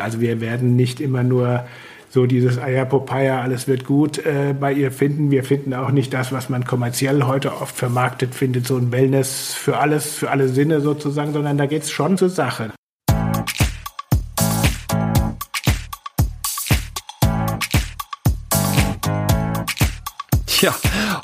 Also wir werden nicht immer nur so dieses Ayapopaya, alles wird gut äh, bei ihr finden. Wir finden auch nicht das, was man kommerziell heute oft vermarktet findet, so ein Wellness für alles, für alle Sinne sozusagen, sondern da geht es schon zur Sache. Tja,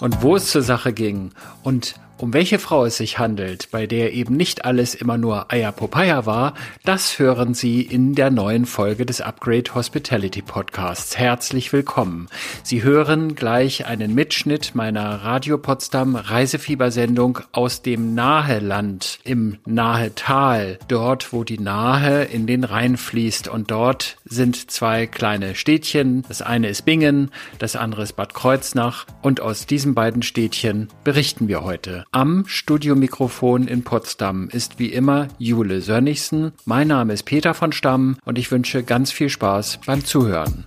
und wo es zur Sache ging und um welche Frau es sich handelt, bei der eben nicht alles immer nur Ayapopaya war, das hören Sie in der neuen Folge des Upgrade Hospitality Podcasts. Herzlich willkommen. Sie hören gleich einen Mitschnitt meiner Radio Potsdam Reisefiebersendung aus dem Naheland im Nahetal, dort wo die Nahe in den Rhein fließt und dort sind zwei kleine Städtchen. Das eine ist Bingen, das andere ist Bad Kreuznach und aus diesen beiden Städtchen berichten wir heute. Am Studiomikrofon in Potsdam ist wie immer Jule Sönnigsen. Mein Name ist Peter von Stamm und ich wünsche ganz viel Spaß beim Zuhören.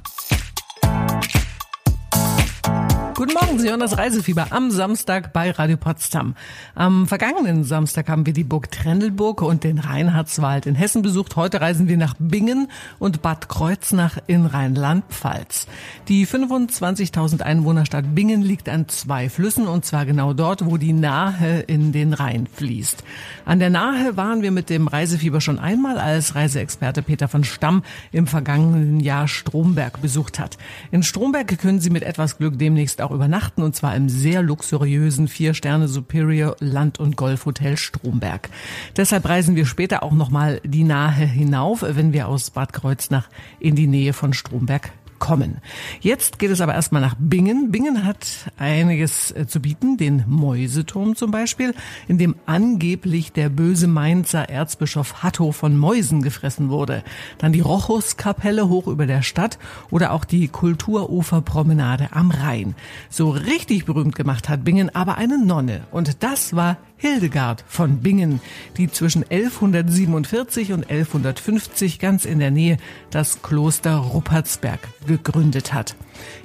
Guten Morgen, Sie hören das Reisefieber am Samstag bei Radio Potsdam. Am vergangenen Samstag haben wir die Burg Trendelburg und den Reinhardswald in Hessen besucht. Heute reisen wir nach Bingen und Bad Kreuznach in Rheinland-Pfalz. Die 25.000 Einwohnerstadt Bingen liegt an zwei Flüssen und zwar genau dort, wo die Nahe in den Rhein fließt. An der Nahe waren wir mit dem Reisefieber schon einmal, als Reiseexperte Peter von Stamm im vergangenen Jahr Stromberg besucht hat. In Stromberg können Sie mit etwas Glück demnächst auch übernachten und zwar im sehr luxuriösen Vier-Sterne Superior Land- und Golfhotel Stromberg. Deshalb reisen wir später auch nochmal die Nahe hinauf, wenn wir aus Bad Kreuznach in die Nähe von Stromberg kommen. Jetzt geht es aber erstmal nach Bingen. Bingen hat einiges äh, zu bieten, den Mäuseturm zum Beispiel, in dem angeblich der böse Mainzer Erzbischof Hatto von Mäusen gefressen wurde. Dann die Rochuskapelle hoch über der Stadt oder auch die Kulturuferpromenade am Rhein. So richtig berühmt gemacht hat Bingen aber eine Nonne und das war Hildegard von Bingen, die zwischen 1147 und 1150 ganz in der Nähe das Kloster Ruppertsberg gegründet hat.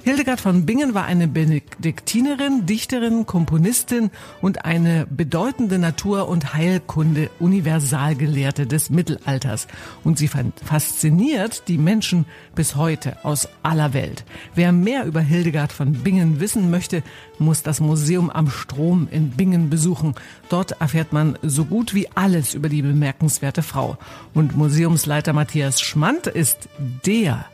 Hildegard von Bingen war eine Benediktinerin, Dichterin, Komponistin und eine bedeutende Natur- und Heilkunde-Universalgelehrte des Mittelalters. Und sie fasziniert die Menschen bis heute aus aller Welt. Wer mehr über Hildegard von Bingen wissen möchte, muss das Museum am Strom in Bingen besuchen. Dort erfährt man so gut wie alles über die bemerkenswerte Frau. Und Museumsleiter Matthias Schmand ist der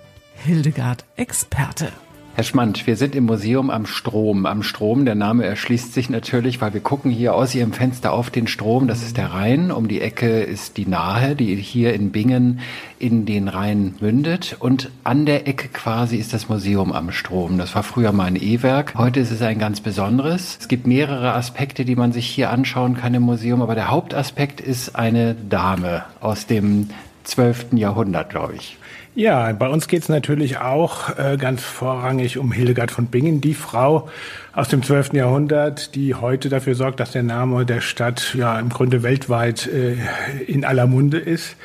Hildegard-Experte. Herr Schmand, wir sind im Museum am Strom. Am Strom, der Name erschließt sich natürlich, weil wir gucken hier aus Ihrem Fenster auf den Strom. Das ist der Rhein. Um die Ecke ist die Nahe, die hier in Bingen in den Rhein mündet. Und an der Ecke quasi ist das Museum am Strom. Das war früher mal ein E-Werk. Heute ist es ein ganz besonderes. Es gibt mehrere Aspekte, die man sich hier anschauen kann im Museum. Aber der Hauptaspekt ist eine Dame aus dem 12. Jahrhundert, glaube ich. Ja, bei uns geht es natürlich auch äh, ganz vorrangig um Hildegard von Bingen, die Frau aus dem 12. Jahrhundert, die heute dafür sorgt, dass der Name der Stadt ja im Grunde weltweit äh, in aller Munde ist.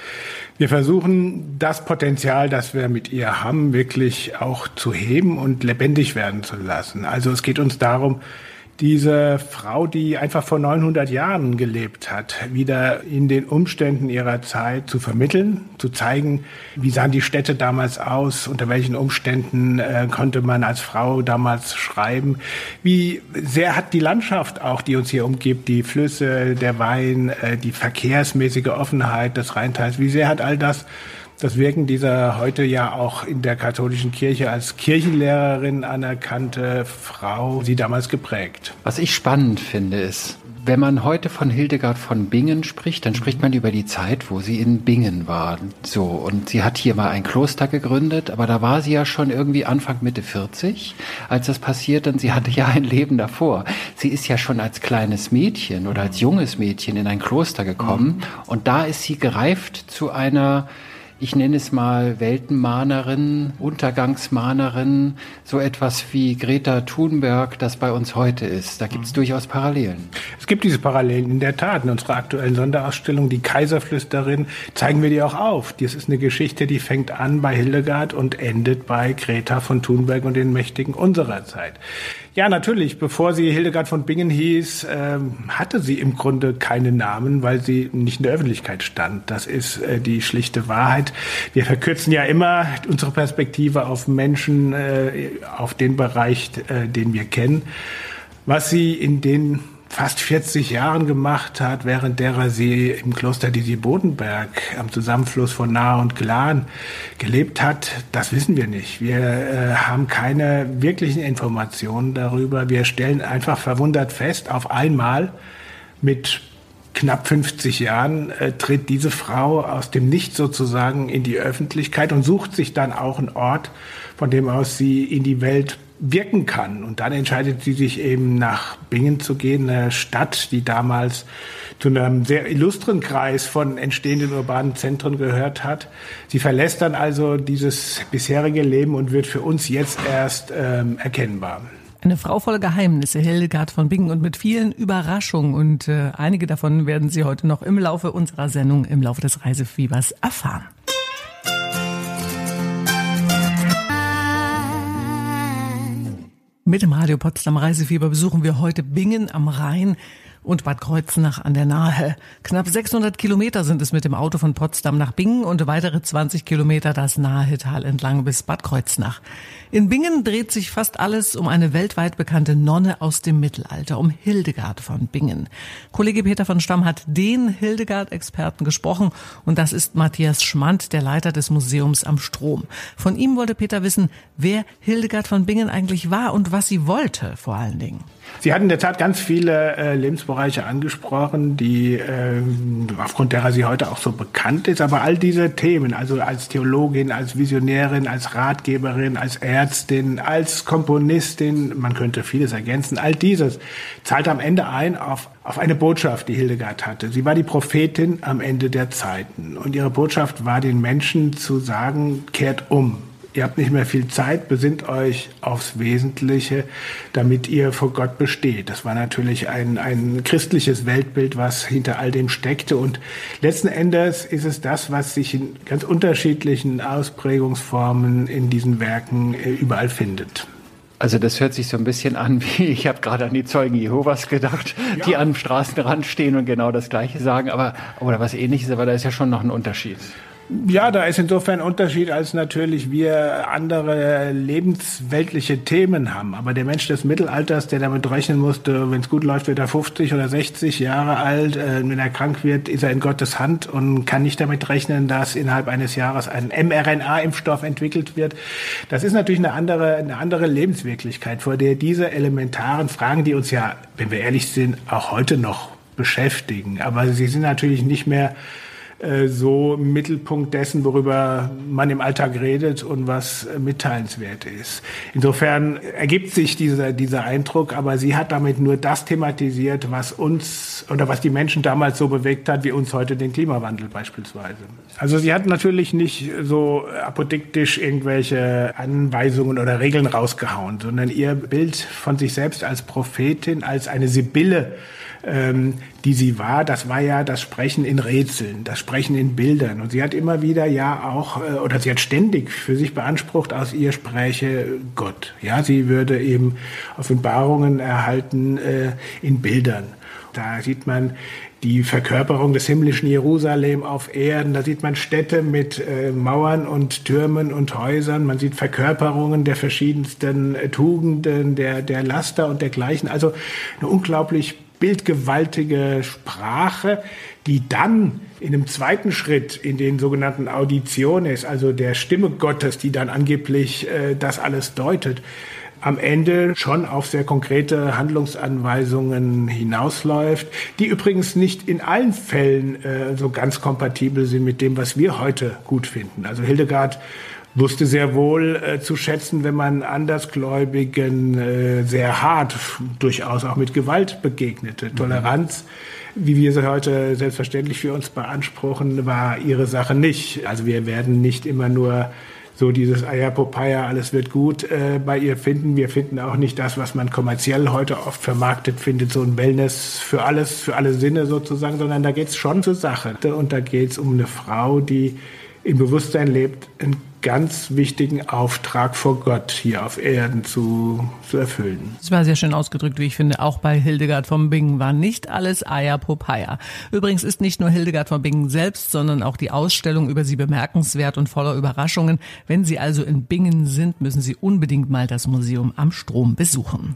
Wir versuchen, das Potenzial, das wir mit ihr haben, wirklich auch zu heben und lebendig werden zu lassen. Also es geht uns darum, diese Frau, die einfach vor 900 Jahren gelebt hat, wieder in den Umständen ihrer Zeit zu vermitteln, zu zeigen, wie sahen die Städte damals aus, unter welchen Umständen äh, konnte man als Frau damals schreiben, wie sehr hat die Landschaft auch, die uns hier umgibt, die Flüsse, der Wein, äh, die verkehrsmäßige Offenheit des Rheintals, wie sehr hat all das das Wirken dieser heute ja auch in der katholischen Kirche als Kirchenlehrerin anerkannte Frau sie damals geprägt. Was ich spannend finde, ist, wenn man heute von Hildegard von Bingen spricht, dann spricht man über die Zeit, wo sie in Bingen war. So, und sie hat hier mal ein Kloster gegründet, aber da war sie ja schon irgendwie Anfang Mitte 40, als das passiert, und sie hatte ja ein Leben davor. Sie ist ja schon als kleines Mädchen oder als junges Mädchen in ein Kloster gekommen, mhm. und da ist sie gereift zu einer ich nenne es mal Weltenmahnerin, Untergangsmahnerin, so etwas wie Greta Thunberg, das bei uns heute ist. Da gibt es mhm. durchaus Parallelen. Es gibt diese Parallelen in der Tat. In unserer aktuellen Sonderausstellung, die Kaiserflüsterin, zeigen wir die auch auf. Das ist eine Geschichte, die fängt an bei Hildegard und endet bei Greta von Thunberg und den Mächtigen unserer Zeit. Ja, natürlich. Bevor sie Hildegard von Bingen hieß, ähm, hatte sie im Grunde keinen Namen, weil sie nicht in der Öffentlichkeit stand. Das ist äh, die schlichte Wahrheit. Wir verkürzen ja immer unsere Perspektive auf Menschen, äh, auf den Bereich, äh, den wir kennen. Was sie in den fast 40 Jahren gemacht hat, während derer sie im Kloster Disi Bodenberg am Zusammenfluss von Nahe und Glan gelebt hat, das wissen wir nicht. Wir äh, haben keine wirklichen Informationen darüber. Wir stellen einfach verwundert fest, auf einmal mit knapp 50 Jahren äh, tritt diese Frau aus dem Nichts sozusagen in die Öffentlichkeit und sucht sich dann auch einen Ort, von dem aus sie in die Welt wirken kann. Und dann entscheidet sie sich eben nach Bingen zu gehen, eine Stadt, die damals zu einem sehr illustren Kreis von entstehenden urbanen Zentren gehört hat. Sie verlässt dann also dieses bisherige Leben und wird für uns jetzt erst ähm, erkennbar. Eine Frau voller Geheimnisse, Hildegard von Bingen und mit vielen Überraschungen. Und äh, einige davon werden Sie heute noch im Laufe unserer Sendung, im Laufe des Reisefiebers erfahren. Mit dem Radio Potsdam Reisefieber besuchen wir heute Bingen am Rhein und Bad Kreuznach an der Nahe. Knapp 600 Kilometer sind es mit dem Auto von Potsdam nach Bingen und weitere 20 Kilometer das Nahetal entlang bis Bad Kreuznach. In Bingen dreht sich fast alles um eine weltweit bekannte Nonne aus dem Mittelalter, um Hildegard von Bingen. Kollege Peter von Stamm hat den Hildegard-Experten gesprochen und das ist Matthias Schmand, der Leiter des Museums am Strom. Von ihm wollte Peter wissen, wer Hildegard von Bingen eigentlich war und was sie wollte vor allen Dingen. Sie hatten in der Tat ganz viele äh, Lebensbereiche angesprochen, die äh, aufgrund derer sie heute auch so bekannt ist. Aber all diese Themen, also als Theologin, als Visionärin, als Ratgeberin, als Ärztin, als Komponistin, man könnte vieles ergänzen, all dieses zahlt am Ende ein auf, auf eine Botschaft, die Hildegard hatte. Sie war die Prophetin am Ende der Zeiten. Und ihre Botschaft war den Menschen zu sagen, kehrt um, ihr habt nicht mehr viel Zeit, besinnt euch aufs Wesentliche, damit ihr vor Gott besteht. Das war natürlich ein, ein christliches Weltbild, was hinter all dem steckte. Und letzten Endes ist es das, was sich in ganz unterschiedlichen Ausprägungsformen in diesen Werken äh, überall findet. Also das hört sich so ein bisschen an wie, ich habe gerade an die Zeugen Jehovas gedacht, ja. die am Straßenrand stehen und genau das Gleiche sagen, aber oder was ähnliches, aber da ist ja schon noch ein Unterschied. Ja, da ist insofern ein Unterschied, als natürlich wir andere lebensweltliche Themen haben. Aber der Mensch des Mittelalters, der damit rechnen musste, wenn es gut läuft, wird er 50 oder 60 Jahre alt. Äh, wenn er krank wird, ist er in Gottes Hand und kann nicht damit rechnen, dass innerhalb eines Jahres ein mRNA-Impfstoff entwickelt wird. Das ist natürlich eine andere, eine andere Lebenswirklichkeit, vor der diese elementaren Fragen, die uns ja, wenn wir ehrlich sind, auch heute noch beschäftigen. Aber sie sind natürlich nicht mehr äh, so Mittelpunkt dessen, worüber man im Alltag redet und was äh, mitteilenswert ist. Insofern ergibt sich dieser, dieser Eindruck, aber sie hat damit nur das thematisiert, was uns oder was die Menschen damals so bewegt hat, wie uns heute den Klimawandel beispielsweise. Also sie hat natürlich nicht so apodiktisch irgendwelche Anweisungen oder Regeln rausgehauen, sondern ihr Bild von sich selbst als Prophetin, als eine Sibylle, ähm, die sie war, das war ja das Sprechen in Rätseln, das Sprechen in Bildern. Und sie hat immer wieder ja auch, äh, oder sie hat ständig für sich beansprucht, aus ihr spräche Gott. Ja, sie würde eben Offenbarungen erhalten äh, in Bildern. Da sieht man die Verkörperung des himmlischen Jerusalem auf Erden. Da sieht man Städte mit äh, Mauern und Türmen und Häusern. Man sieht Verkörperungen der verschiedensten äh, Tugenden, der, der Laster und dergleichen. Also eine unglaublich bildgewaltige Sprache, die dann in einem zweiten Schritt in den sogenannten Auditiones, also der Stimme Gottes, die dann angeblich äh, das alles deutet, am Ende schon auf sehr konkrete Handlungsanweisungen hinausläuft, die übrigens nicht in allen Fällen äh, so ganz kompatibel sind mit dem, was wir heute gut finden. Also Hildegard wusste sehr wohl äh, zu schätzen, wenn man Andersgläubigen äh, sehr hart, durchaus auch mit Gewalt begegnete. Mhm. Toleranz, wie wir sie heute selbstverständlich für uns beanspruchen, war ihre Sache nicht. Also wir werden nicht immer nur so dieses Ayapopaya, alles wird gut äh, bei ihr finden. Wir finden auch nicht das, was man kommerziell heute oft vermarktet findet, so ein Wellness für alles, für alle Sinne sozusagen, sondern da geht's schon zur Sache. Und da geht's um eine Frau, die im Bewusstsein lebt, einen ganz wichtigen Auftrag vor Gott hier auf Erden zu, zu erfüllen. Das war sehr schön ausgedrückt, wie ich finde. Auch bei Hildegard von Bingen war nicht alles Eier Popeye. Übrigens ist nicht nur Hildegard von Bingen selbst, sondern auch die Ausstellung über sie bemerkenswert und voller Überraschungen. Wenn Sie also in Bingen sind, müssen Sie unbedingt mal das Museum am Strom besuchen.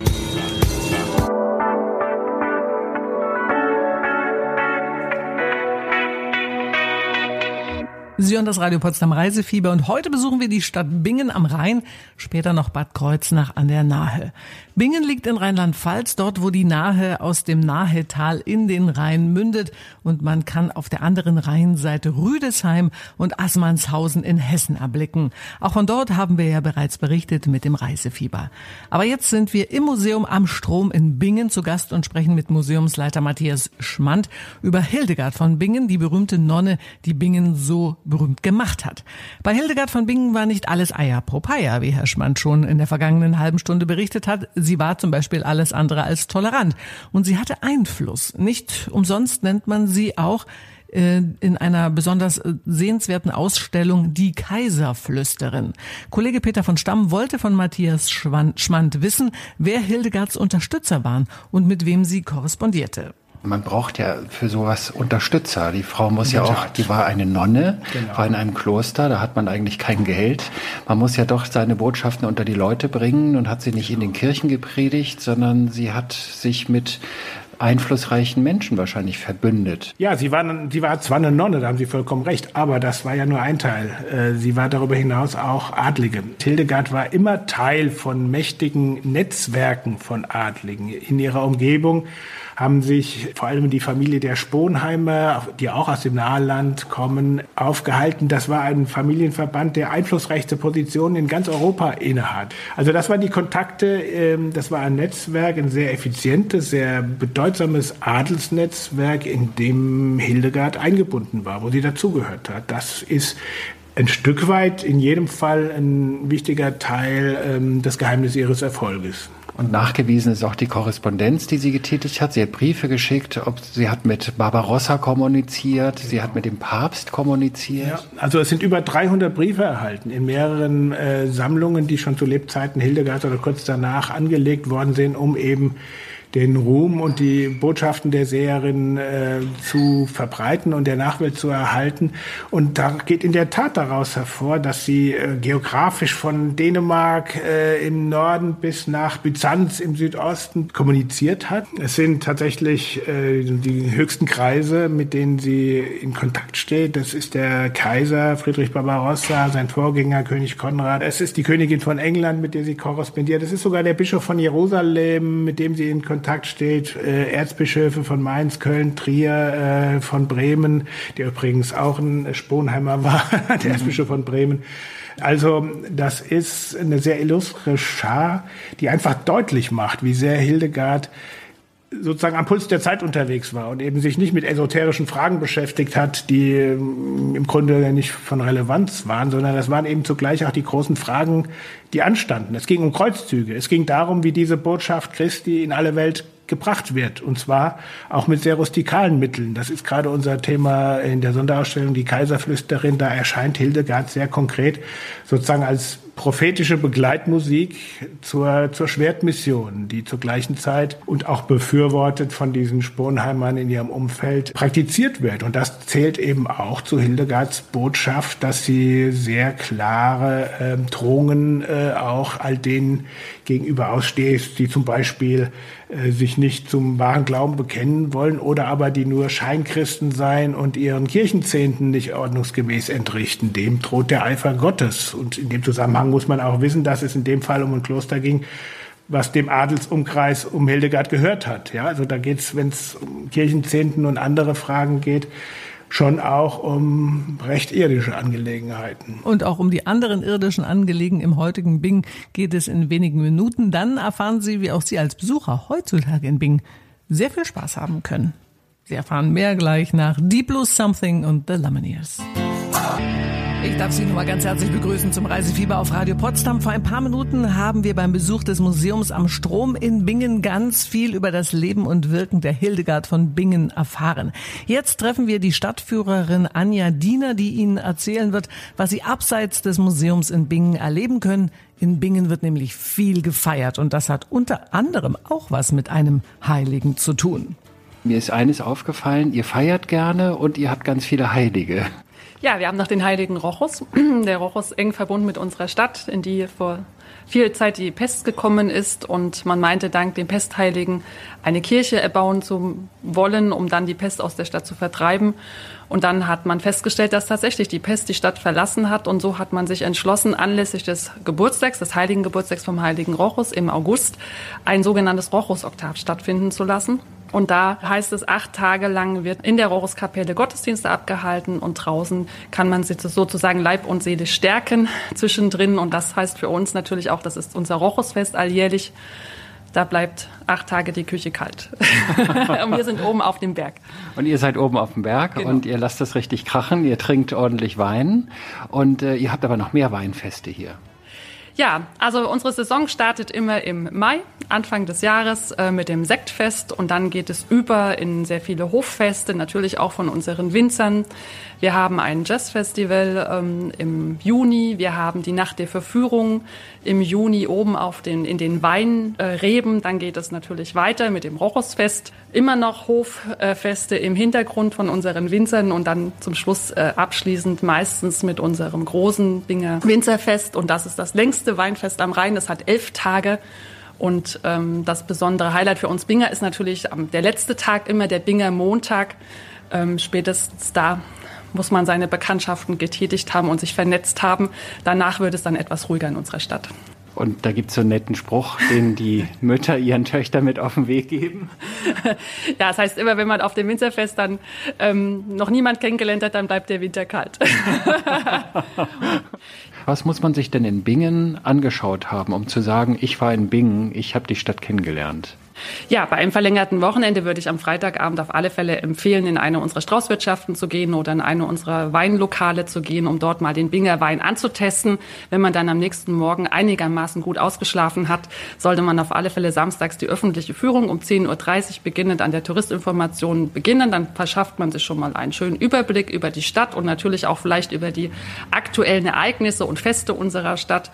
Sie hören das Radio Potsdam Reisefieber und heute besuchen wir die Stadt Bingen am Rhein, später noch Bad Kreuznach an der Nahe. Bingen liegt in Rheinland-Pfalz, dort wo die Nahe aus dem Nahetal in den Rhein mündet und man kann auf der anderen Rheinseite Rüdesheim und Assmannshausen in Hessen erblicken. Auch von dort haben wir ja bereits berichtet mit dem Reisefieber. Aber jetzt sind wir im Museum am Strom in Bingen zu Gast und sprechen mit Museumsleiter Matthias Schmand über Hildegard von Bingen, die berühmte Nonne, die Bingen so berühmt gemacht hat. Bei Hildegard von Bingen war nicht alles Eier pro Paia, wie Herr Schmand schon in der vergangenen halben Stunde berichtet hat. Sie war zum Beispiel alles andere als tolerant. Und sie hatte Einfluss. Nicht umsonst nennt man sie auch äh, in einer besonders äh, sehenswerten Ausstellung Die Kaiserflüsterin. Kollege Peter von Stamm wollte von Matthias Schmand wissen, wer Hildegards Unterstützer waren und mit wem sie korrespondierte. Man braucht ja für sowas Unterstützer. Die Frau muss ja auch, die war eine Nonne, genau. war in einem Kloster, da hat man eigentlich kein Geld. Man muss ja doch seine Botschaften unter die Leute bringen und hat sie nicht in den Kirchen gepredigt, sondern sie hat sich mit einflussreichen Menschen wahrscheinlich verbündet. Ja, sie war, sie war zwar eine Nonne, da haben Sie vollkommen recht, aber das war ja nur ein Teil. Äh, sie war darüber hinaus auch Adlige. Hildegard war immer Teil von mächtigen Netzwerken von Adligen in ihrer Umgebung haben sich vor allem die Familie der Sponheimer, die auch aus dem Naheland kommen, aufgehalten. Das war ein Familienverband, der einflussreichste Positionen in ganz Europa innehat. Also das waren die Kontakte, ähm, das war ein Netzwerk, ein sehr effizientes, sehr bedeutsames Adelsnetzwerk, in dem Hildegard eingebunden war, wo sie dazugehört hat. Das ist ein Stück weit in jedem Fall ein wichtiger Teil ähm, des Geheimnisses ihres Erfolges. Und nachgewiesen ist auch die Korrespondenz, die sie getätigt hat. Sie hat Briefe geschickt, ob, sie hat mit Barbarossa kommuniziert, sie hat mit dem Papst kommuniziert. Ja, also es sind über 300 Briefe erhalten in mehreren äh, Sammlungen, die schon zu Lebzeiten Hildegards oder kurz danach angelegt worden sind, um eben den Ruhm und die Botschaften der Seherin äh, zu verbreiten und der Nachwelt zu erhalten. Und da geht in der Tat daraus hervor, dass sie äh, geografisch von Dänemark äh, im Norden bis nach Byzanz im Südosten kommuniziert hat. Es sind tatsächlich äh, die höchsten Kreise, mit denen sie in Kontakt steht. Das ist der Kaiser Friedrich Barbarossa, sein Vorgänger König Konrad. Es ist die Königin von England, mit der sie korrespondiert. Es ist sogar der Bischof von Jerusalem, mit dem sie in Kontakt Kontakt steht, äh, Erzbischöfe von Mainz, Köln, Trier, äh, von Bremen, der übrigens auch ein Sponheimer war, der Erzbischof von Bremen. Also das ist eine sehr illustre Schar, die einfach deutlich macht, wie sehr Hildegard sozusagen am Puls der Zeit unterwegs war und eben sich nicht mit esoterischen Fragen beschäftigt hat, die ähm, im Grunde nicht von Relevanz waren, sondern das waren eben zugleich auch die großen Fragen, die anstanden. Es ging um Kreuzzüge. Es ging darum, wie diese Botschaft Christi in alle Welt gebracht wird. Und zwar auch mit sehr rustikalen Mitteln. Das ist gerade unser Thema in der Sonderausstellung Die Kaiserflüsterin. Da erscheint Hildegard sehr konkret sozusagen als prophetische Begleitmusik zur, zur Schwertmission, die zur gleichen Zeit und auch befürwortet von diesen Sponheimern in ihrem Umfeld praktiziert wird. Und das zählt eben auch zu Hildegards Botschaft, dass sie sehr klare äh, Drohungen äh, auch all denen gegenüber aussteht, die zum Beispiel äh, sich nicht zum wahren Glauben bekennen wollen oder aber die nur Scheinkristen sein und ihren Kirchenzehnten nicht ordnungsgemäß entrichten. Dem droht der Eifer Gottes. Und in dem Zusammenhang muss man auch wissen, dass es in dem Fall um ein Kloster ging, was dem Adelsumkreis um Hildegard gehört hat. Ja, also da geht es, wenn es um Kirchenzehnten und andere Fragen geht, schon auch um recht irdische Angelegenheiten. Und auch um die anderen irdischen Angelegenheiten im heutigen Bing geht es in wenigen Minuten. Dann erfahren Sie, wie auch Sie als Besucher heutzutage in Bing sehr viel Spaß haben können. Sie erfahren mehr gleich nach Deep Blue Something und The Lumineers. Ich darf Sie nur mal ganz herzlich begrüßen zum Reisefieber auf Radio Potsdam. Vor ein paar Minuten haben wir beim Besuch des Museums am Strom in Bingen ganz viel über das Leben und Wirken der Hildegard von Bingen erfahren. Jetzt treffen wir die Stadtführerin Anja Diener, die Ihnen erzählen wird, was Sie abseits des Museums in Bingen erleben können. In Bingen wird nämlich viel gefeiert und das hat unter anderem auch was mit einem Heiligen zu tun. Mir ist eines aufgefallen, ihr feiert gerne und ihr habt ganz viele Heilige. Ja, wir haben noch den heiligen Rochus. Der Rochus eng verbunden mit unserer Stadt, in die vor viel Zeit die Pest gekommen ist und man meinte, dank dem Pestheiligen eine Kirche erbauen zu wollen, um dann die Pest aus der Stadt zu vertreiben. Und dann hat man festgestellt, dass tatsächlich die Pest die Stadt verlassen hat und so hat man sich entschlossen, anlässlich des Geburtstags, des heiligen Geburtstags vom heiligen Rochus im August, ein sogenanntes Rochus-Oktav stattfinden zu lassen. Und da heißt es, acht Tage lang wird in der Roruskapelle Gottesdienste abgehalten und draußen kann man sich sozusagen Leib und Seele stärken zwischendrin. Und das heißt für uns natürlich auch, das ist unser Rochusfest alljährlich. Da bleibt acht Tage die Küche kalt. und wir sind oben auf dem Berg. Und ihr seid oben auf dem Berg genau. und ihr lasst es richtig krachen. Ihr trinkt ordentlich Wein und äh, ihr habt aber noch mehr Weinfeste hier. Ja, also unsere Saison startet immer im Mai, Anfang des Jahres äh, mit dem Sektfest und dann geht es über in sehr viele Hoffeste, natürlich auch von unseren Winzern. Wir haben ein Jazzfestival ähm, im Juni, wir haben die Nacht der Verführung im Juni oben auf den, in den Weinreben. Dann geht es natürlich weiter mit dem Rochusfest. Immer noch Hoffeste im Hintergrund von unseren Winzern und dann zum Schluss äh, abschließend meistens mit unserem großen Binger Winzerfest. Und das ist das längste Weinfest am Rhein. Das hat elf Tage. Und ähm, das besondere Highlight für uns Binger ist natürlich ähm, der letzte Tag immer, der Binger Montag. Ähm, spätestens da muss man seine Bekanntschaften getätigt haben und sich vernetzt haben. Danach wird es dann etwas ruhiger in unserer Stadt. Und da gibt es so einen netten Spruch, den die Mütter ihren Töchtern mit auf den Weg geben. ja, das heißt immer, wenn man auf dem Winterfest dann ähm, noch niemand kennengelernt hat, dann bleibt der Winter kalt. Was muss man sich denn in Bingen angeschaut haben, um zu sagen, ich war in Bingen, ich habe die Stadt kennengelernt? Ja, bei einem verlängerten Wochenende würde ich am Freitagabend auf alle Fälle empfehlen, in eine unserer Straußwirtschaften zu gehen oder in eine unserer Weinlokale zu gehen, um dort mal den Binger Wein anzutesten. Wenn man dann am nächsten Morgen einigermaßen gut ausgeschlafen hat, sollte man auf alle Fälle samstags die öffentliche Führung um 10.30 Uhr beginnend an der Touristinformation beginnen. Dann verschafft man sich schon mal einen schönen Überblick über die Stadt und natürlich auch vielleicht über die aktuellen Ereignisse und Feste unserer Stadt.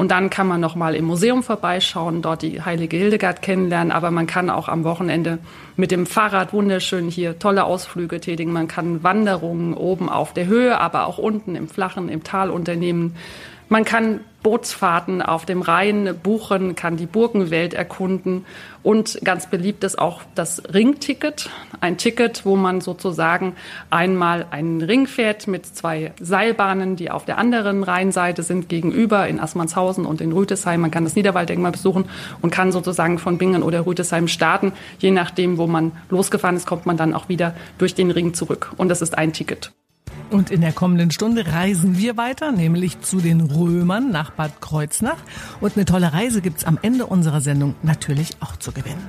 Und dann kann man noch mal im Museum vorbeischauen, dort die Heilige Hildegard kennenlernen. Aber man kann auch am Wochenende mit dem Fahrrad wunderschön hier tolle Ausflüge tätigen. Man kann Wanderungen oben auf der Höhe, aber auch unten im Flachen, im Tal unternehmen. Man kann Bootsfahrten auf dem Rhein buchen, kann die Burgenwelt erkunden und ganz beliebt ist auch das Ringticket. Ein Ticket, wo man sozusagen einmal einen Ring fährt mit zwei Seilbahnen, die auf der anderen Rheinseite sind, gegenüber in Assmannshausen und in Rütesheim. Man kann das Niederwalddenkmal besuchen und kann sozusagen von Bingen oder Rütesheim starten. Je nachdem, wo man losgefahren ist, kommt man dann auch wieder durch den Ring zurück. Und das ist ein Ticket. Und in der kommenden Stunde reisen wir weiter, nämlich zu den Römern nach Bad Kreuznach. Und eine tolle Reise gibt's am Ende unserer Sendung natürlich auch zu gewinnen.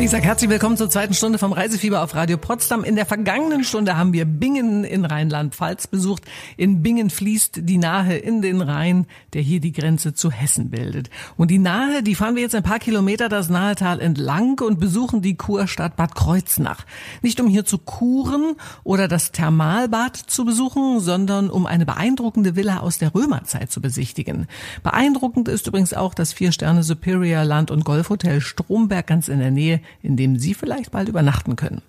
Ich sage herzlich willkommen zur zweiten Stunde vom Reisefieber auf Radio Potsdam. In der vergangenen Stunde haben wir Bingen in Rheinland-Pfalz besucht. In Bingen fließt die Nahe in den Rhein, der hier die Grenze zu Hessen bildet. Und die Nahe, die fahren wir jetzt ein paar Kilometer das Nahetal entlang und besuchen die Kurstadt Bad Kreuznach. Nicht um hier zu kuren oder das Thermalbad zu besuchen, sondern um eine beeindruckende Villa aus der Römerzeit zu besichtigen. Beeindruckend ist übrigens auch das Vier-Sterne Superior Land- und Golfhotel Stromberg ganz in der Nähe in dem Sie vielleicht bald übernachten können.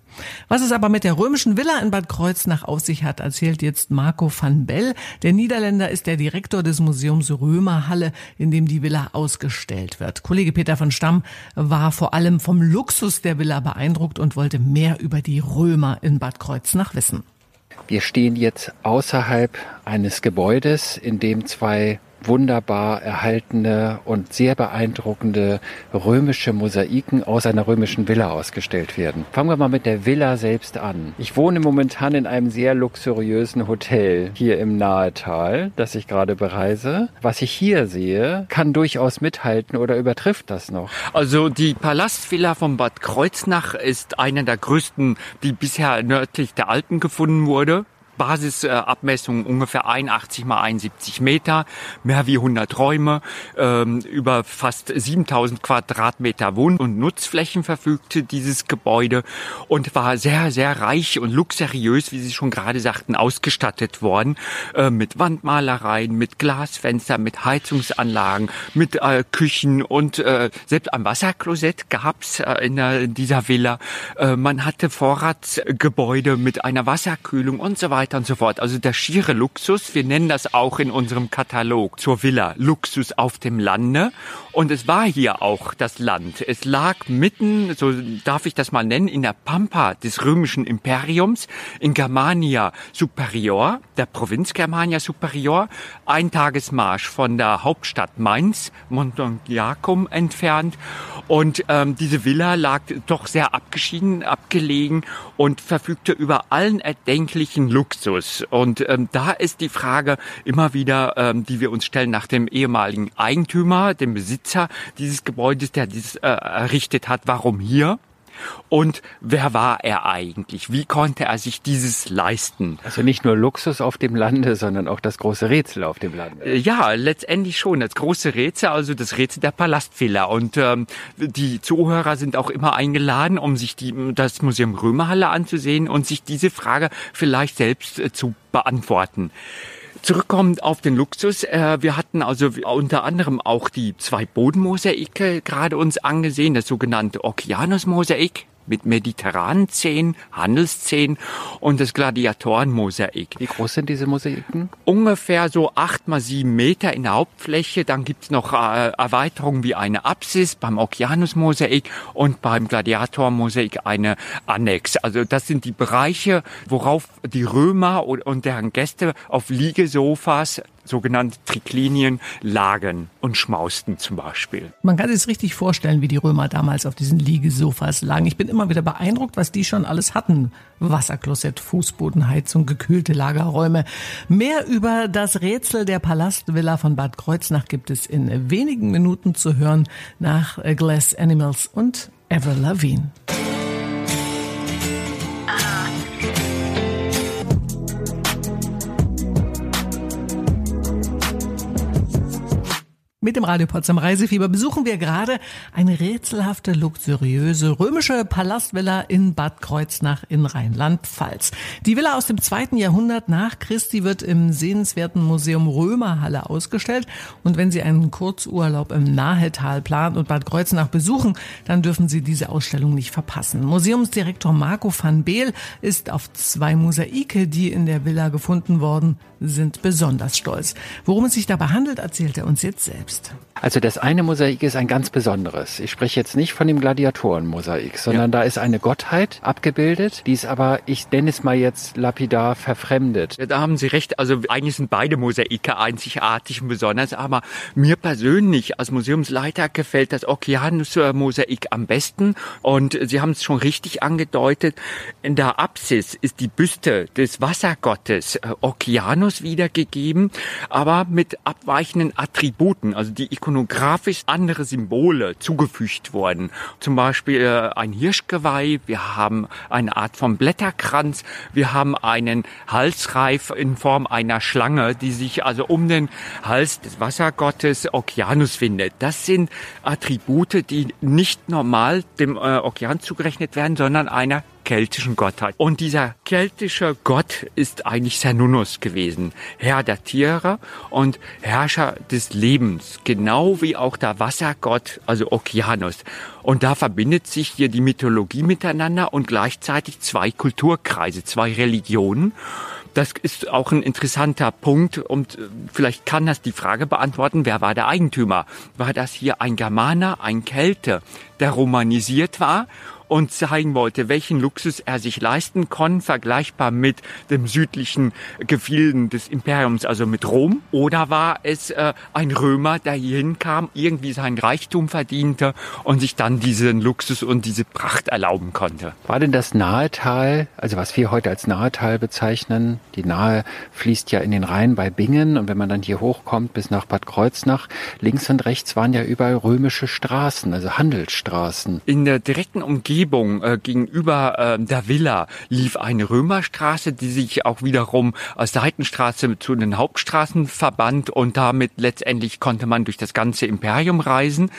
Was es aber mit der römischen Villa in Bad Kreuznach auf sich hat, erzählt jetzt Marco van Bell. Der Niederländer ist der Direktor des Museums Römerhalle, in dem die Villa ausgestellt wird. Kollege Peter von Stamm war vor allem vom Luxus der Villa beeindruckt und wollte mehr über die Römer in Bad Kreuznach wissen. Wir stehen jetzt außerhalb eines Gebäudes, in dem zwei wunderbar erhaltene und sehr beeindruckende römische Mosaiken aus einer römischen Villa ausgestellt werden. Fangen wir mal mit der Villa selbst an. Ich wohne momentan in einem sehr luxuriösen Hotel hier im Nahetal, das ich gerade bereise. Was ich hier sehe, kann durchaus mithalten oder übertrifft das noch. Also die Palastvilla von Bad Kreuznach ist eine der größten, die bisher nördlich der Alpen gefunden wurde. Basisabmessung ungefähr 81 mal 71 Meter, mehr wie 100 Räume, ähm, über fast 7000 Quadratmeter Wohn- und Nutzflächen verfügte dieses Gebäude und war sehr, sehr reich und luxuriös, wie Sie schon gerade sagten, ausgestattet worden, äh, mit Wandmalereien, mit Glasfenstern, mit Heizungsanlagen, mit äh, Küchen und äh, selbst ein Wasserklosett gab's äh, in, dieser Villa. Man hatte Vorratsgebäude mit einer Wasserkühlung und so weiter weiter und. Also der schiere Luxus, wir nennen das auch in unserem Katalog zur Villa Luxus auf dem Lande. Und es war hier auch das Land. Es lag mitten, so darf ich das mal nennen, in der Pampa des römischen Imperiums, in Germania Superior, der Provinz Germania Superior, ein Tagesmarsch von der Hauptstadt Mainz, Montagnacum entfernt. Und ähm, diese Villa lag doch sehr abgeschieden, abgelegen und verfügte über allen erdenklichen Luxus. Und ähm, da ist die Frage immer wieder, ähm, die wir uns stellen nach dem ehemaligen Eigentümer, dem Besitzer dieses Gebäudes, der dieses äh, errichtet hat. Warum hier? Und wer war er eigentlich? Wie konnte er sich dieses leisten? Also nicht nur Luxus auf dem Lande, sondern auch das große Rätsel auf dem Lande. Äh, ja, letztendlich schon. Das große Rätsel, also das Rätsel der Palastvilla. Und ähm, die Zuhörer sind auch immer eingeladen, um sich die, das Museum Römerhalle anzusehen und sich diese Frage vielleicht selbst äh, zu beantworten. Zurückkommend auf den Luxus, äh, wir hatten also unter anderem auch die zwei Bodenmosaike gerade uns angesehen, das sogenannte Okeanos-Mosaik mit mediterranen Szenen, Handelsszenen und das Gladiatorenmosaik. Wie groß sind diese Mosaiken? Ungefähr so acht mal sieben Meter in der Hauptfläche. Dann gibt's noch äh, Erweiterungen wie eine Apsis beim Okeanus-Mosaik und beim Gladiator-Mosaik eine Annex. Also das sind die Bereiche, worauf die Römer und deren Gäste auf Liegesofas sogenannte Triklinien lagen und schmausten zum Beispiel. Man kann sich es richtig vorstellen, wie die Römer damals auf diesen Liegesofas lagen. Ich bin immer wieder beeindruckt, was die schon alles hatten. Wasserklosett, Fußbodenheizung, gekühlte Lagerräume. Mehr über das Rätsel der Palastvilla von Bad Kreuznach gibt es in wenigen Minuten zu hören nach Glass Animals und Ever Lavigne. Mit dem Radio Potsdam Reisefieber besuchen wir gerade eine rätselhafte, luxuriöse römische Palastvilla in Bad Kreuznach in Rheinland-Pfalz. Die Villa aus dem zweiten Jahrhundert nach Christi wird im sehenswerten Museum Römerhalle ausgestellt. Und wenn Sie einen Kurzurlaub im Nahetal planen und Bad Kreuznach besuchen, dann dürfen Sie diese Ausstellung nicht verpassen. Museumsdirektor Marco van Beel ist auf zwei Mosaike, die in der Villa gefunden worden sind, besonders stolz. Worum es sich dabei handelt, erzählt er uns jetzt selbst selbst? Also das eine Mosaik ist ein ganz besonderes. Ich spreche jetzt nicht von dem Gladiatorenmosaik, sondern ja. da ist eine Gottheit abgebildet, die ist aber, ich nenne es mal jetzt lapidar, verfremdet. Ja, da haben Sie recht. Also eigentlich sind beide Mosaike einzigartig und besonders, aber mir persönlich als Museumsleiter gefällt das Okeanus-Mosaik am besten. Und Sie haben es schon richtig angedeutet. In der Apsis ist die Büste des Wassergottes äh, Okeanus wiedergegeben, aber mit abweichenden Attributen also die ikonografisch andere Symbole zugefügt worden. Zum Beispiel äh, ein Hirschgeweih, wir haben eine Art von Blätterkranz, wir haben einen Halsreif in Form einer Schlange, die sich also um den Hals des Wassergottes Okeanus findet. Das sind Attribute, die nicht normal dem äh, Okean zugerechnet werden, sondern einer keltischen Gottheit. Und dieser keltische Gott ist eigentlich Cernunnos gewesen, Herr der Tiere und Herrscher des Lebens, genau wie auch der Wassergott, also Okeanus. Und da verbindet sich hier die Mythologie miteinander und gleichzeitig zwei Kulturkreise, zwei Religionen. Das ist auch ein interessanter Punkt und äh, vielleicht kann das die Frage beantworten, wer war der Eigentümer? War das hier ein Germaner, ein Kelte, der romanisiert war und zeigen wollte, welchen Luxus er sich leisten konnte, vergleichbar mit dem südlichen Gefilden des Imperiums, also mit Rom? Oder war es äh, ein Römer, der hier hinkam, irgendwie seinen Reichtum verdiente und sich dann diesen Luxus und diese Pracht erlauben konnte? War denn das Nahetal, also was wir heute als Nahetal bezeichnen, die Nahe fließt ja in den Rhein bei Bingen und wenn man dann hier hochkommt bis nach Bad Kreuznach, links und rechts waren ja überall römische Straßen, also Handelsstraßen. In der direkten Umgebung äh, gegenüber äh, der Villa lief eine Römerstraße, die sich auch wiederum als Seitenstraße zu den Hauptstraßen verband und damit letztendlich konnte man durch das ganze Imperium reisen.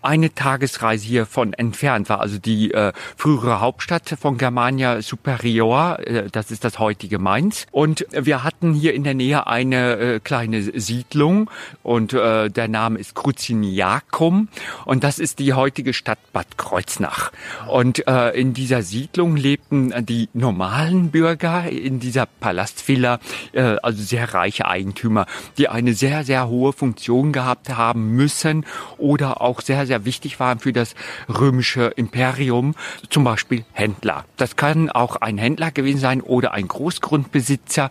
Eine Tagesreise hiervon entfernt war also die äh, frühere Hauptstadt von Germania Superior, äh, das ist das heutige Mainz. Und wir hatten hier in der Nähe eine äh, kleine Siedlung und äh, der Name ist Cruciniacum und das ist die heutige Stadt Bad Kreuznach. Und äh, in dieser Siedlung lebten die normalen Bürger in dieser Palastvilla, äh, also sehr reiche Eigentümer, die eine sehr, sehr hohe Funktion gehabt haben müssen oder auch sehr, sehr wichtig waren für das römische Imperium, zum Beispiel Händler. Das kann auch ein Händler gewesen sein oder ein Großgrundbesitzer.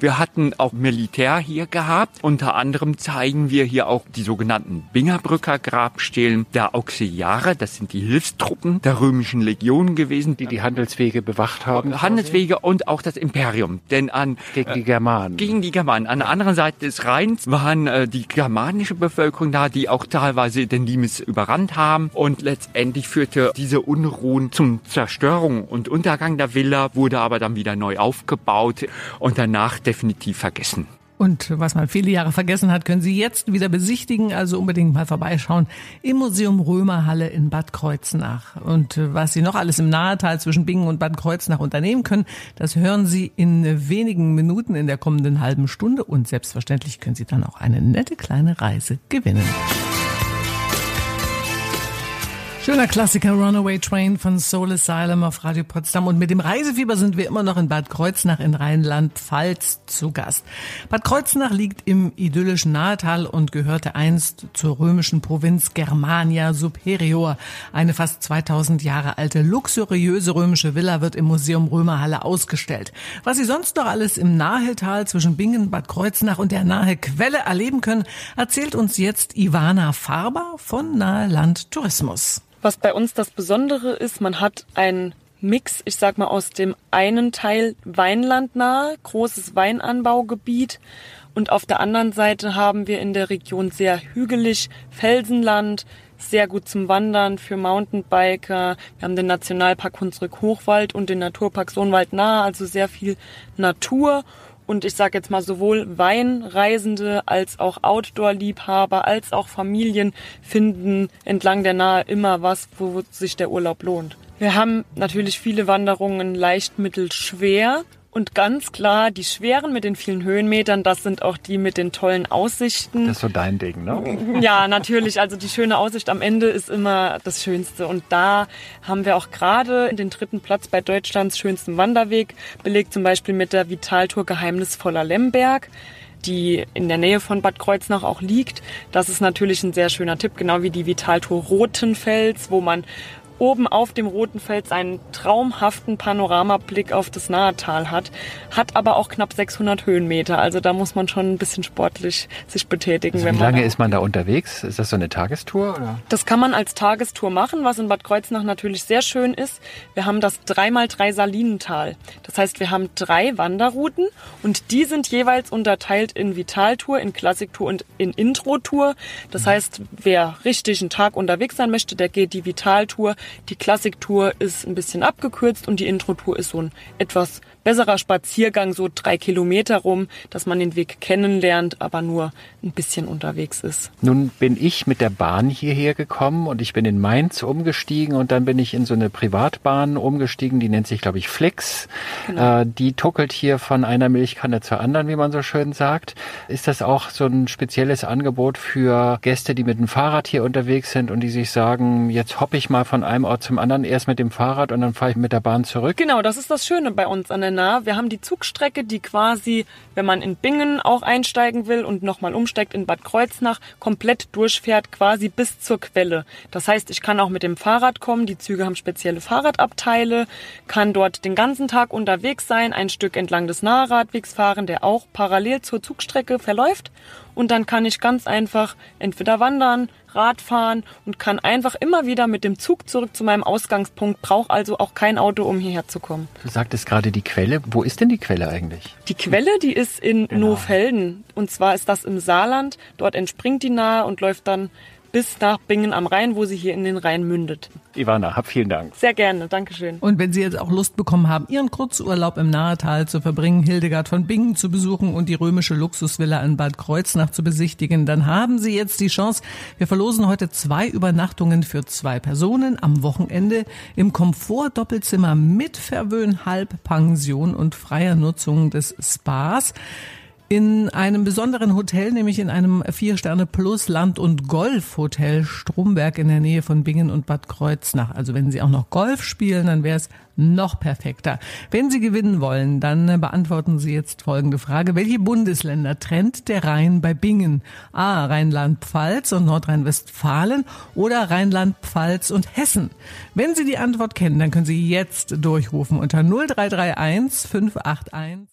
Wir hatten auch Militär hier gehabt. Unter anderem zeigen wir hier auch die sogenannten Bingerbrücker Grabstelen der Auxiliare. Das sind die Hilfstruppen der römischen Legion gewesen, die die Handelswege bewacht haben. Handelswege und auch das Imperium. Denn an gegen die Germanen. Gegen die Germanen. An der anderen Seite des Rheins waren äh, die germanische Bevölkerung da, die auch teilweise den Limes überrannt haben. Und letztendlich führte diese Unruhen zum Zerstörung und Untergang der Villa, wurde aber dann wieder neu aufgebaut und danach definitiv vergessen. Und was man viele Jahre vergessen hat, können Sie jetzt wieder besichtigen, also unbedingt mal vorbeischauen im Museum Römerhalle in Bad Kreuznach. Und was Sie noch alles im Nahetal zwischen Bingen und Bad Kreuznach unternehmen können, das hören Sie in wenigen Minuten in der kommenden halben Stunde und selbstverständlich können Sie dann auch eine nette kleine Reise gewinnen. Schöner Klassiker Runaway Train von Soul Asylum auf Radio Potsdam. Und mit dem Reisefieber sind wir immer noch in Bad Kreuznach in Rheinland-Pfalz zu Gast. Bad Kreuznach liegt im idyllischen Nahetal und gehörte einst zur römischen Provinz Germania Superior. Eine fast 2000 Jahre alte luxuriöse römische Villa wird im Museum Römerhalle ausgestellt. Was Sie sonst noch alles im Nahetal zwischen Bingen, Bad Kreuznach und der Nahe Quelle erleben können, erzählt uns jetzt Ivana Farber von Naheland Tourismus. Was bei uns das Besondere ist, man hat einen Mix, ich sag mal, aus dem einen Teil weinlandnahe, großes Weinanbaugebiet und auf der anderen Seite haben wir in der Region sehr hügelig Felsenland, sehr gut zum Wandern für Mountainbiker. Wir haben den Nationalpark Hunsrück Hochwald und den Naturpark Sohnwald nahe, also sehr viel Natur und ich sage jetzt mal sowohl Weinreisende als auch Outdoor-Liebhaber als auch Familien finden entlang der Nahe immer was, wo sich der Urlaub lohnt. Wir haben natürlich viele Wanderungen leicht, mittel, schwer und ganz klar, die schweren mit den vielen Höhenmetern, das sind auch die mit den tollen Aussichten. Das ist so dein Ding, ne? Ja, natürlich. Also die schöne Aussicht am Ende ist immer das Schönste. Und da haben wir auch gerade den dritten Platz bei Deutschlands schönsten Wanderweg belegt, zum Beispiel mit der Vitaltour Geheimnisvoller Lemberg die in der Nähe von Bad Kreuznach auch liegt. Das ist natürlich ein sehr schöner Tipp, genau wie die Vitaltour Rotenfels, wo man oben auf dem Roten Fels einen traumhaften Panoramablick auf das Nahetal hat, hat aber auch knapp 600 Höhenmeter. Also da muss man schon ein bisschen sportlich sich betätigen. Also wie lange ist man da unterwegs? Ist das so eine Tagestour? Oder? Das kann man als Tagestour machen, was in Bad Kreuznach natürlich sehr schön ist. Wir haben das 3x3 Salinental. Das heißt, wir haben drei Wanderrouten und die sind jeweils unterteilt in Vitaltour, in Klassiktour und in Intro-Tour. Das heißt, wer richtig einen Tag unterwegs sein möchte, der geht die Vitaltour die Klassiktour ist ein bisschen abgekürzt und die Intro-Tour ist so ein etwas besserer Spaziergang, so drei Kilometer rum, dass man den Weg kennenlernt, aber nur ein bisschen unterwegs ist. Nun bin ich mit der Bahn hierher gekommen und ich bin in Mainz umgestiegen und dann bin ich in so eine Privatbahn umgestiegen, die nennt sich, glaube ich, Flix. Genau. Äh, die tuckelt hier von einer Milchkanne zur anderen, wie man so schön sagt. Ist das auch so ein spezielles Angebot für Gäste, die mit dem Fahrrad hier unterwegs sind und die sich sagen, jetzt hoppe ich mal von einem Ort zum anderen, erst mit dem Fahrrad und dann fahre ich mit der Bahn zurück? Genau, das ist das Schöne bei uns an der nah. Wir haben die Zugstrecke, die quasi, wenn man in Bingen auch einsteigen will und nochmal umsteigt in Bad Kreuznach, komplett durchfährt, quasi bis zur Quelle. Das heißt, ich kann auch mit dem Fahrrad kommen. Die Züge haben spezielle Fahrradabteile, kann dort den ganzen Tag unterwegs sein, ein Stück entlang des Nahradwegs fahren, der auch parallel zur Zugstrecke verläuft. Und dann kann ich ganz einfach entweder wandern, Radfahren und kann einfach immer wieder mit dem Zug zurück zu meinem Ausgangspunkt, brauche also auch kein Auto, um hierher zu kommen. Du sagtest gerade die Quelle. Wo ist denn die Quelle eigentlich? Die Quelle, die ist in genau. Nofelden. Und zwar ist das im Saarland. Dort entspringt die nahe und läuft dann bis nach Bingen am Rhein, wo sie hier in den Rhein mündet. Ivana, hab vielen Dank. Sehr gerne, Dankeschön. Und wenn Sie jetzt auch Lust bekommen haben, Ihren Kurzurlaub im Nahetal zu verbringen, Hildegard von Bingen zu besuchen und die römische Luxusvilla in Bad Kreuznach zu besichtigen, dann haben Sie jetzt die Chance. Wir verlosen heute zwei Übernachtungen für zwei Personen am Wochenende im Komfort-Doppelzimmer mit Verwöhn, Halbpension und freier Nutzung des Spas in einem besonderen Hotel, nämlich in einem Vier-Sterne-Plus Land- und Golf-Hotel Stromberg in der Nähe von Bingen und Bad Kreuznach. Also wenn Sie auch noch Golf spielen, dann wäre es noch perfekter. Wenn Sie gewinnen wollen, dann beantworten Sie jetzt folgende Frage. Welche Bundesländer trennt der Rhein bei Bingen? A. Rheinland-Pfalz und Nordrhein-Westfalen oder Rheinland-Pfalz und Hessen? Wenn Sie die Antwort kennen, dann können Sie jetzt durchrufen unter 0331 581